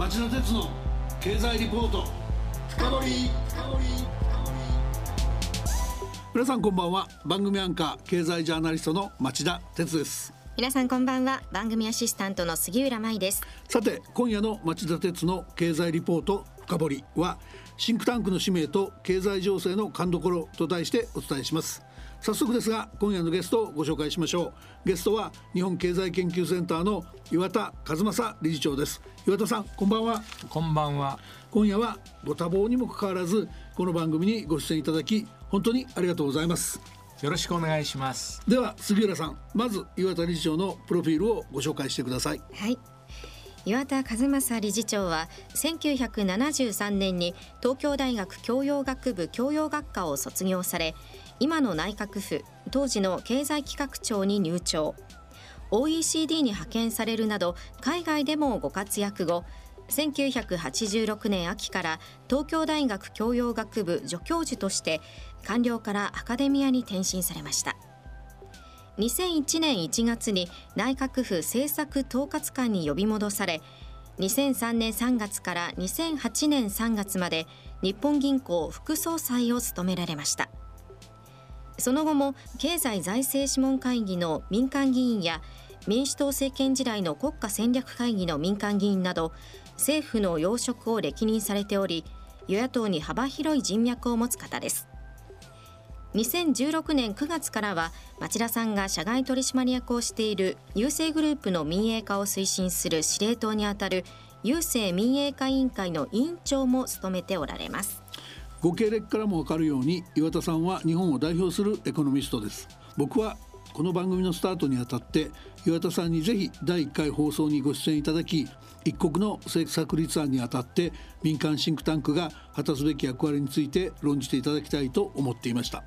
町田鉄の経済リポート。深掘皆さんこんばんは。番組アンカー経済ジャーナリストの町田鉄です。皆さんこんばんは。番組アシスタントの杉浦舞です。さて今夜の町田鉄の経済リポート深掘はシンクタンクの使命と経済情勢の勘どころと題してお伝えします早速ですが今夜のゲストをご紹介しましょう。ゲストは日本経済研究センターの岩田和正理事長です。岩田さんこんばんは。こんばんは。今夜はご多忙にもかかわらずこの番組にご出演いただき本当にありがとうございます。よろしくお願いします。では杉浦さんまず岩田理事長のプロフィールをご紹介してください。はい。岩田和正理事長は1973年に東京大学教養学部教養学科を卒業され今の内閣府当時の経済企画庁に入庁。OECD に派遣されるなど海外でもご活躍後1986年秋から東京大学教養学部助教授として官僚からアカデミアに転身されました。2001年1月に内閣府政策統括官に呼び戻され2003年3月から2008年3月まで日本銀行副総裁を務められました。その後も経済財政諮問会議の民間議員や民主党政権時代の国家戦略会議の民間議員など政府の要職を歴任されており与野党に幅広い人脈を持つ方です。2016年9月からは町田さんが社外取締役をしている郵政グループの民営化を推進する司令塔にあたる郵政民営化委員会の委員長も務めておられます。ご経歴からもわかるように岩田さんは日本を代表するエコノミストです。僕はこの番組のスタートにあたって岩田さんにぜひ第1回放送にご出演いただき一国の政策立案にあたって民間シンクタンクが果たすべき役割について論じていただきたいと思っていました。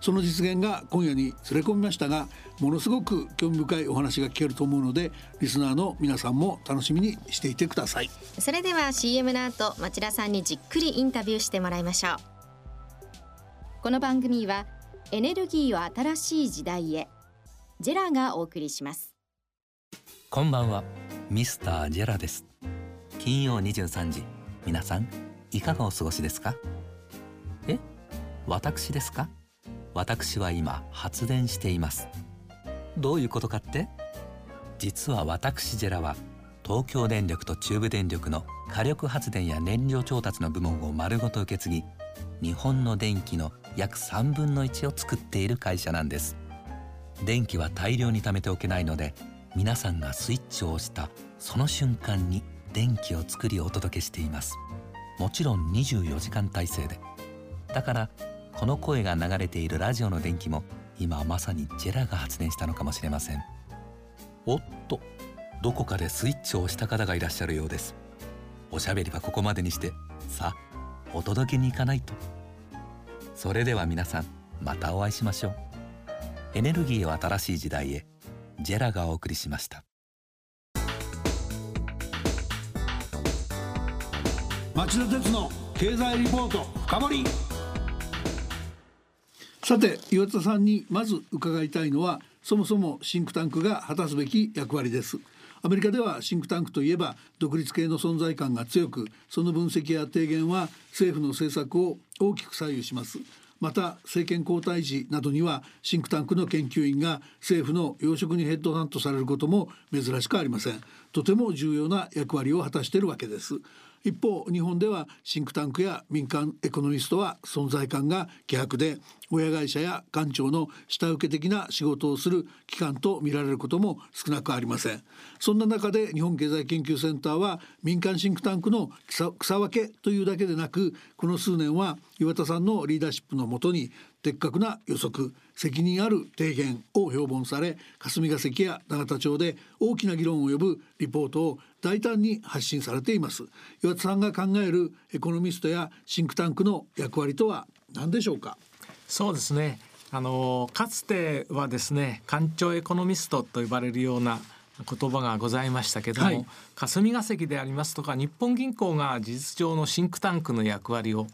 その実現が今夜に連れ込みましたがものすごく興味深いお話が聞けると思うのでリスナーの皆さんも楽しみにしていてください。それでは CM の後町田さんにじっくりインタビューしてもらいましょう。この番組はエネルギーを新しい時代へジェラがお送りします。こんばんはミスタージェラです。金曜23時皆さんいかがお過ごしですか？え私ですか？私は今発電しています。どういうことかって？実は私ジェラは東京電力と中部電力の火力発電や燃料調達の部門を丸ごと受け継ぎ日本の電気の約3分の1を作っている会社なんです。電気は大量に貯めておけないので皆さんがスイッチを押したその瞬間に電気を作りお届けしています。もちろん24時間体制で。だからこの声が流れているラジオの電気も今まさにジェラが発電したのかもしれません。おっとどこかでスイッチを押した方がいらっしゃるようです。おしゃべりはここまでにしてさあお届けに行かないと。それでは皆さんまたお会いしましょう。エネルギーを新しい時代へジェラがお送りしました。町田鉄の経済リポート深掘り。さて岩田さんにまず伺いたいのはそもそもシンクタンクが果たすべき役割です。アメリカではシンクタンクといえば独立系の存在感が強くその分析や提言は政府の政策を大きく左右します。また政権交代時などにはシンクタンクの研究員が政府の要職にヘッドハントされることも珍しくありません。とても重要な役割を果たしているわけです。一方日本ではシンクタンクや民間エコノミストは存在感が希薄で親会社や官庁の下請け的な仕事をする機関と見られることも少なくありません。そんな中で日本経済研究センターは民間シンクタンクの草分けというだけでなくこの数年は岩田さんのリーダーシップのもとに的確な予測責任ある提言を標本され霞が関や永田町で大きな議論を呼ぶリポートを大胆に発信されています。岩田さんが考えるエコノミストやシンクタンクの役割とは何でしょうか？そうですね。あのかつてはですね官庁エコノミストと呼ばれるような言葉がございましたけども、はい、霞が関でありますとか日本銀行が事実上のシンクタンクの役割を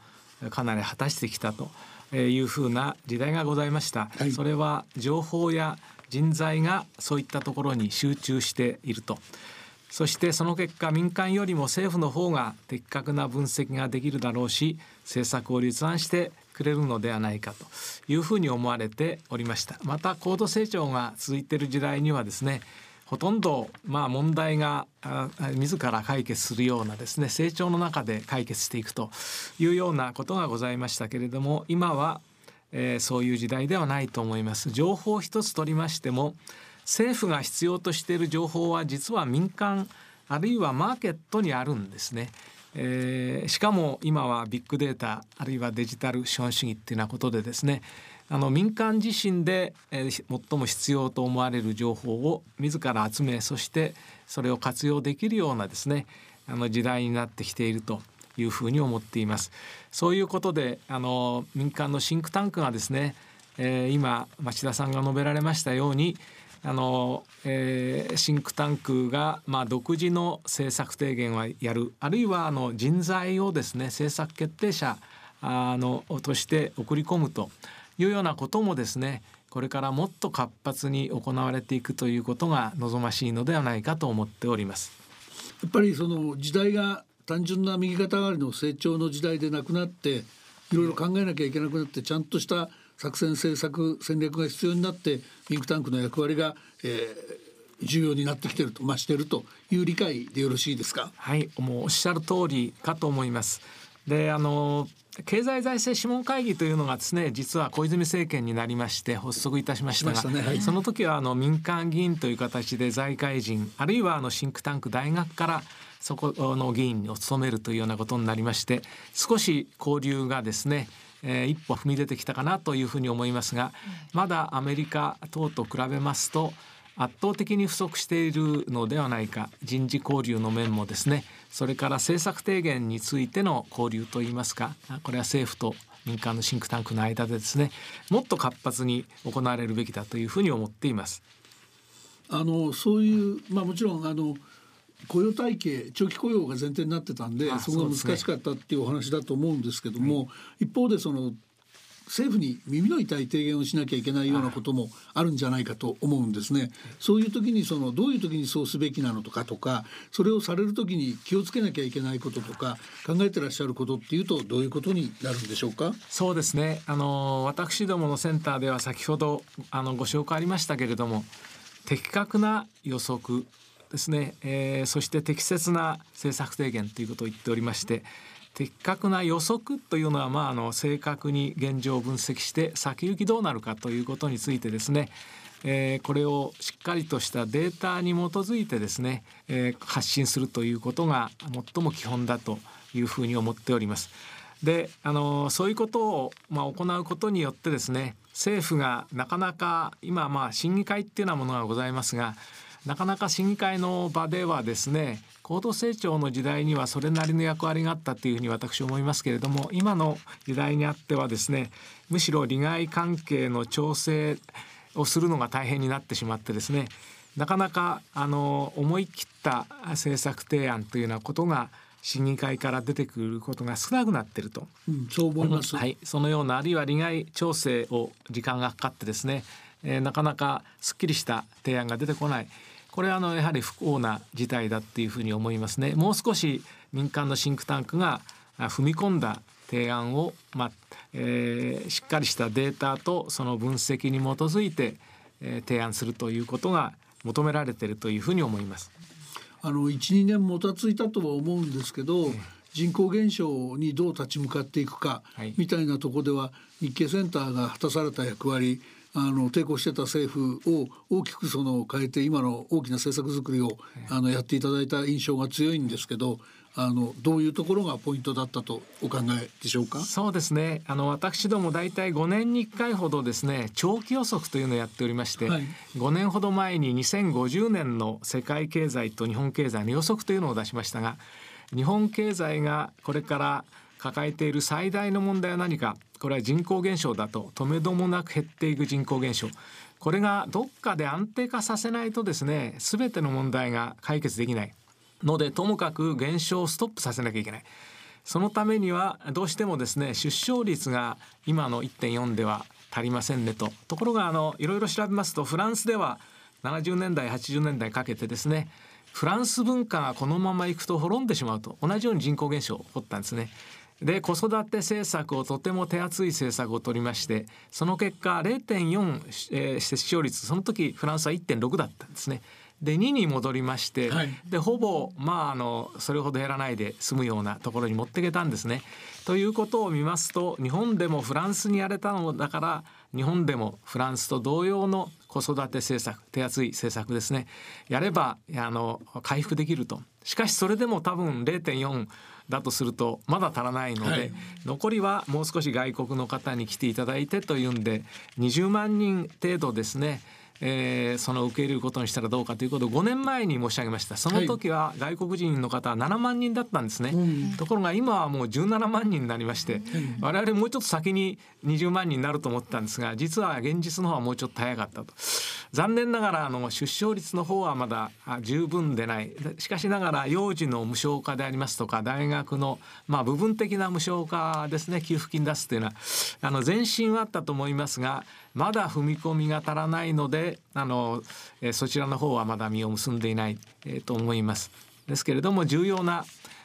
かなり果たしてきたというふうな時代がございました、はい、それは情報や人材がそういったところに集中していると。そしてその結果民間よりも政府の方が的確な分析ができるだろうし政策を立案してくれるのではないかと。いうふうに思われておりました。また高度成長が続いている時代にはですねほとんどまあ問題が自ら解決するようなですね成長の中で解決していくというようなことがございましたけれども今は、えー、そういう時代ではないと思います情報一つ取りましても政府が必要としている情報は実は民間あるいはマーケットにあるんですね。えー、しかも今はビッグデータあるいはデジタル資本主義っていうようなことでですねあの民間自身で、えー、最も必要と思われる情報を自ら集めそしてそれを活用できるようなですねあの時代になってきているというふうに思っています。そういうことであの民間のシンクタンクがですね、えー、今町田さんが述べられましたようにあの、えー、シンクタンクが、まあ、独自の政策提言はやるあるいはあの人材をですね政策決定者あのとして送り込むというようなこともですねこれからもっと活発に行われていくということが望ましいのではないかと思っております。やっぱりその時代が単純な右肩上がりの成長の時代でなくなっていろいろ考えなきゃいけなくなってちゃんとした作戦政策戦略が必要になってミンクタンクの役割が、えー、重要になってきてると増してるという理解でよろしいですか？はいもうおっしゃる通りかと思いますであの経済財政諮問会議というのがですね実は小泉政権になりまして発足いたしましたが、ね。はい、その時はあの民間議員という形で財界人あるいはあのシンクタンク大学からそこの議員を務めるというようなことになりまして少し交流がですねえー、一歩踏み出てきたかなというふうに思いますがまだアメリカ等と比べますと圧倒的に不足しているのではないか。人事交流の面もですね。それから政策提言についての交流といいますか。これは政府と民間のシンクタンクの間でですね。もっと活発に行われるべきだというふうに思っています。あのそういうまあもちろんあの雇用体系長期雇用が前提になってたんでそこが難しかったっていうお話だと思うんですけども、一方でその政府に耳の痛い提言をしなきゃいけないようなこともあるんじゃないかと思うんですね。そういう時にそのどういう時にそうすべきなのとかとかそれをされる時に気をつけなきゃいけないこととか考えてらっしゃることっていうとどういうことになるんでしょうか？そうですね。あの私どものセンターでは先ほどあのご紹介ありましたけれども的確な予測ですね、えー、そして適切な政策提言ということを言っておりまして的確な予測というのは、まあ、あの正確に現状を分析して先行きどうなるかということについてですねえー、これをしっかりとしたデータに基づいてですね、えー、発信するということが最も基本だというふうに思っております。であのそういうことを、まあ、行うことによってですね政府がなかなか今まあ審議会っていうようなものがございますがなかなか審議会の場ではですね高度成長の時代にはそれなりの役割があったというふうに私思いますけれども今の時代にあってはですねむしろ利害関係の調整をするのが大変になってしまってですねなかなかあの思い切った政策提案というようなことが審議会から出てくることが少なくなっていると、うん、そう思います、はい、そのようなあるいは利害調整を時間がかかってですね、えー、なかなかすっきりした提案が出てこないこれはあのやはり不幸な事態だっていうふうに思いますね。もう少し民間のシンクタンクが踏み込んだ提案を、まあえー、しっかりしたデータとその分析に基づいて、えー、提案するということが求められているというふうに思います。あの12年もたついたとは思うんですけど、人口減少にどう立ち向かっていくか、みたいなところでは日経センターが果たされた役割あの抵抗してた政府を大きくその変えて今の大きな政策作りをあのやっていただいた印象が強いんですけどあのどういうところがポイントだったとお考えでしょうか？そうですね。あの私ども大体5年に1回ほどですね長期予測というのをやっておりまして、はい、5年ほど前に2050年の世界経済と日本経済の予測というのを出しましたが日本経済がこれから抱えている最大の問題は何か？これは人口減少だと止めどもなく減っていく人口減少。これがどっかで安定化させないとですね全ての問題が解決できない。のでともかく減少をストップさせなきゃいけない。そのためにはどうしてもですね出生率が今の1.4では足りませんねと。ところがあのいろいろ調べますとフランスでは70年代80年代かけてですねフランス文化がこのままいくと滅んでしまうと。同じように人口減少起こったんですね。で子育て政策をとても手厚い政策を取りましてその結果0.4、えー、接種率その時フランスは1.6だったんですね。で2に戻りまして、はい、でほぼまああのそれほど減らないで済むようなところに持っていけたんですね。ということを見ますと日本でもフランスにやれたのだから日本でもフランスと同様の子育て政策手厚い政策ですねやればあの回復できるとしかしそれでも多分0.4だとするとまだ足らないので、はい、残りはもう少し外国の方に来ていただいてというんで20万人程度ですねえー、その受け入れることにしたらどうかということを5年前に申し上げました。その時は外国人の方は7万人だったんですね、はい、ところが今はもう17万人になりまして、我々もうちょっと先に20万人になると思ったんですが実は現実の方はもうちょっと早かったと。残念ながらあの出生率の方はまだ十分でない。しかしながら幼児の無償化でありますとか大学のまあ部分的な無償化ですね。給付金出すというのはあの前進はあったと思いますがまだ踏み込みが足らないのであの、えそちらの方はまだ実を結んでいない、えと思います。ですけれども重要な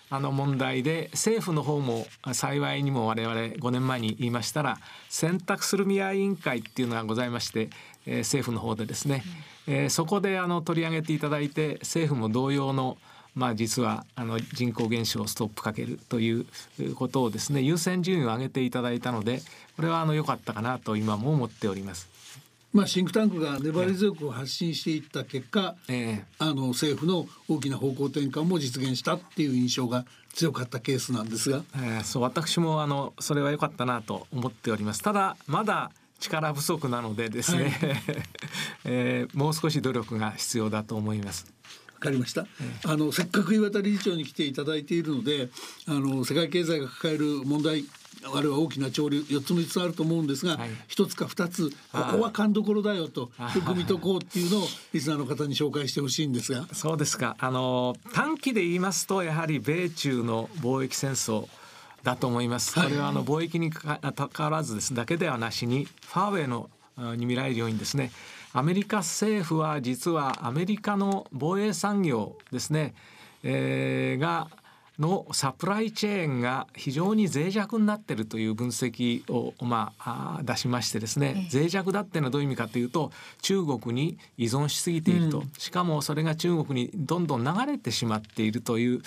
あの問題で政府の方も幸いにも我々5年前に言いましたら選択する見合い委員会っていうのがございまして、えー、政府の方でですね、えー、そこであの取り上げていただいて政府も同様のまあ、実はあの人口減少をストップかけるということをですね優先順位を上げていただいたのでこれはあの良かったかなと今も思っております。まあ、シンクタンクが粘り強く発信していった結果、えー、あの政府の大きな方向転換も実現したっていう印象が強かったケースなんですが、えー、そう私もあのそれは良かったなと思っておりますただまだ力不足なのでですね、はい、えー、もう少し努力が必要だと思います。わかりました、あのせっかく岩田理事長に来ていただいているのであの世界経済が抱える問題あるいは大きな潮流4つ3つあると思うんですが、はい、1つか2つここは勘どころだよとよく見とこうっていうのをリスナーの方に紹介してほしいんですが。そうですか。あの短期で言いますとやはり米中の貿易戦争だと思います。これはあの貿易にかかわらずです。だけではなしにファーウェイのに見られるようにですねアメリカ政府は実はアメリカの防衛産業ですね、えー、がのサプライチェーンが非常に脆弱になっているという分析を、まあ、出しましてですね、脆弱だっていうのはどういう意味かというと中国に依存しすぎていると、うん、しかもそれが中国にどんどん流れてしまっているという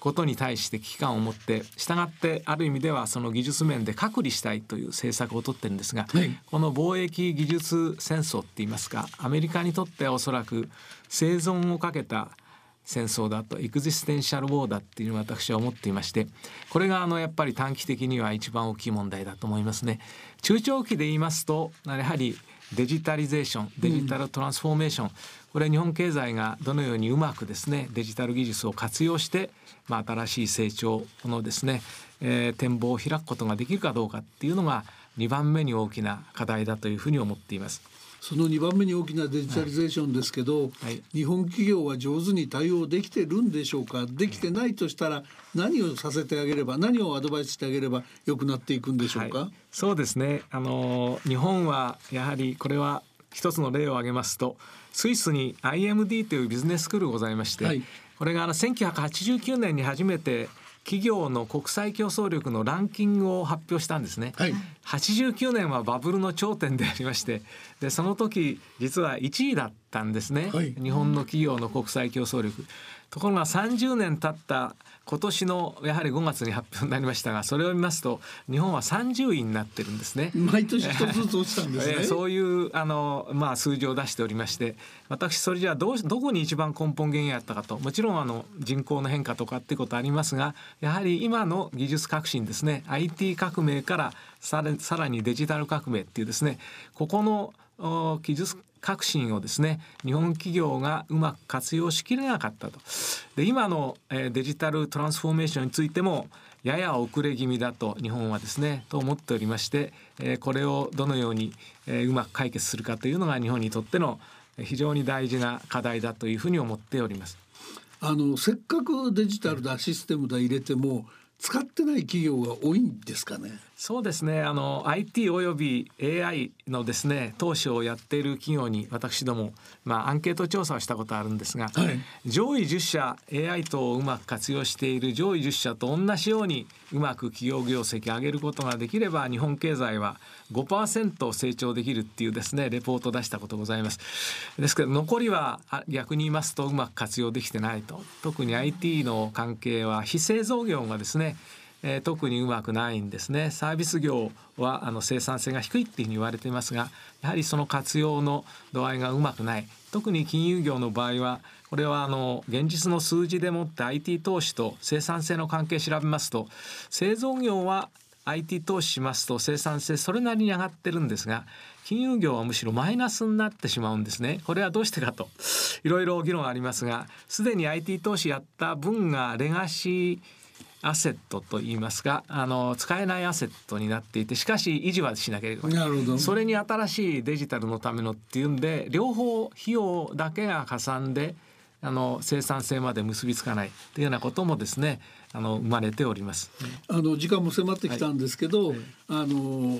ことに対して危機感を持ってしたがってある意味ではその技術面で隔離したいという政策をとってるんですが、はい、この貿易技術戦争って言いますかアメリカにとってはおそらく生存をかけた戦争だとエクジステンシャルウォーだっていうのを私は思っていましてこれがあのやっぱり短期的には一番大きい問題だと思いますね。中長期で言いますとやはりデジタリゼーションデジタルトランスフォーメーション、うん、これ日本経済がどのようにうまくですねデジタル技術を活用して、まあ、新しい成長のですね、えー、展望を開くことができるかどうかっていうのが2番目に大きな課題だというふうに思っています。その2番目に大きなデジタリゼーションですけど、はい。はい、日本企業は上手に対応できてるんでしょうか？できてないとしたら何をさせてあげれば何をアドバイスしてあげれば良くなっていくんでしょうか、はい、そうですね。あの日本はやはりこれは一つの例を挙げますとスイスに IMD というビジネススクールございまして、これがあの1989年に初めて企業の国際競争力のランキングを発表したんですね、はい、89年はバブルの頂点でありましてでその時実は1位だったんですね、はい、日本の企業の国際競争力。ところが30年経った今年のやはり5月に発表になりましたがそれを見ますと日本は30位になってるんですね。毎年一つずつ落ちたんですね。そういうあのまあ数字を出しておりまして私それじゃあどうどこに一番根本原因あったかと。もちろんあの人口の変化とかってことありますがやはり今の技術革新ですね。IT 革命からさらさらにデジタル革命っていうですねここの技術革新をですね日本企業がうまく活用しきれなかったとで今の、え、デジタルトランスフォーメーションについてもやや遅れ気味だと日本はですねと思っておりまして、え、これをどのように、え、うまく解決するかというのが日本にとっての非常に大事な課題だというふうに思っております。あのせっかくデジタルだシステムだ入れても使ってない企業が多いんですかね？そうですね。あの IT および AI のですね投資をやっている企業に私ども、まあ、アンケート調査をしたことあるんですが、はい、上位10社 AI 等をうまく活用している上位10社と同じようにうまく企業業績を上げることができれば日本経済は5%成長できるっていうですねレポートを出したことございます。ですけど残りは逆に言いますとうまく活用できてないと。特に IT の関係は非製造業がですねえー、特にうまくないんですね。サービス業はあの生産性が低いっていうふうに言われていますがやはりその活用の度合いがうまくない。特に金融業の場合はこれはあの現実の数字でもって IT 投資と生産性の関係調べますと製造業は IT 投資しますと生産性それなりに上がってるんですが金融業はむしろマイナスになってしまうんですね。これはどうしてかといろいろ議論ありますがすでに IT 投資やった分がレガシーアセットと言いますかあの使えないアセットになっていてしかし維持はしなければなるほど。それに新しいデジタルのためのっていうんで両方費用だけがかさんであの生産性まで結びつかない。というようなこともですねあの生まれております。あの時間も迫ってきたんですけど、はいはい、あの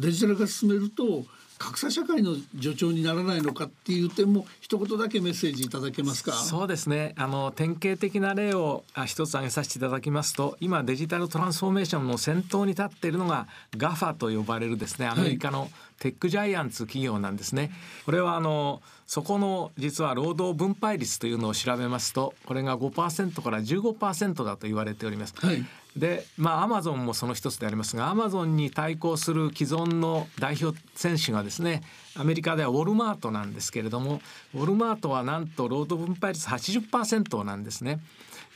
デジタル化進めると格差社会の助長にならないのかっていう点も一言だけメッセージいただけますか？そうですねあの典型的な例を一つ挙げさせていただきますと今デジタルトランスフォーメーションの先頭に立っているのが GAFA と呼ばれるですねアメリカのテックジャイアンツ企業なんですね。これはあのそこの実は労働分配率というのを調べますとこれが5%から15%だと言われております。はい、でまあアマゾンもその一つでありますがアマゾンに対抗する既存の代表選手がですねアメリカではウォルマートなんですけれどもウォルマートはなんと労働分配率80%なんですね。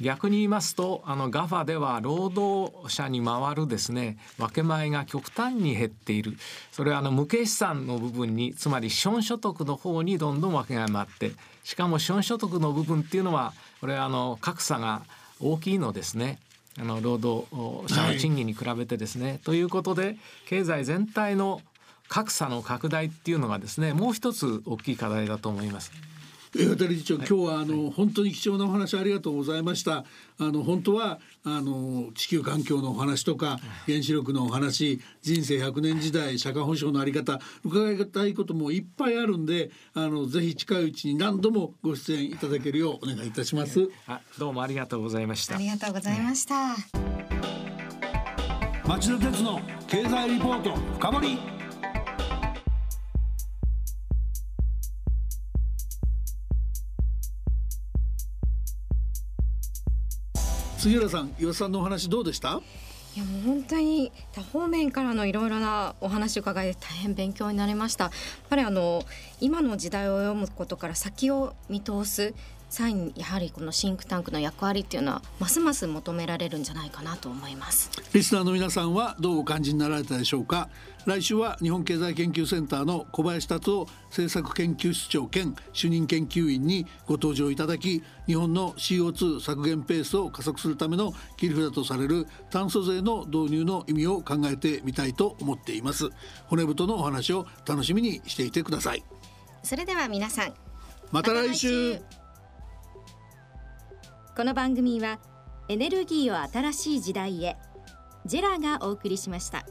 逆に言いますとあの GAFA では労働者に回るですね分け前が極端に減っているそれはあの無形資産の部分につまり資本所得の方にどんどん分けが回ってしかも資本所得の部分っていうのはこれはあの格差が大きいのですねあの労働者の賃金に比べてですね、はい、ということで経済全体の格差の拡大っていうのがですねもう一つ大きい課題だと思います。渡理事長、今日はあの、本当に貴重なお話ありがとうございました。あの本当はあの地球環境のお話とか原子力のお話、人生100年時代社会保障のあり方伺いたいこともいっぱいあるんで、あのぜひ近いうちに何度もご出演いただけるようお願いいたします。あどうもありがとうございました。ありがとうございました。町田鉄の経済リポート深掘杉浦さん岩田さんのお話どうでした？いやもう本当に多方面からのいろいろなお話を伺い大変勉強になりました。やっぱりあの今の時代を読むことから先を見通す際にやはりこのシンクタンクの役割っていうのはますます求められるんじゃないかなと思います。リスナーの皆さんはどうお感じになられたでしょうか？来週は日本経済研究センターの小林達夫政策研究室長兼主任研究員にご登場いただき日本の CO2 削減ペースを加速するための切り札とされる炭素税の導入の意味を考えてみたいと思っています。骨太のお話を楽しみにしていてください。それでは皆さんまた来週。この番組はエネルギーを新しい時代へジェラがお送りしました。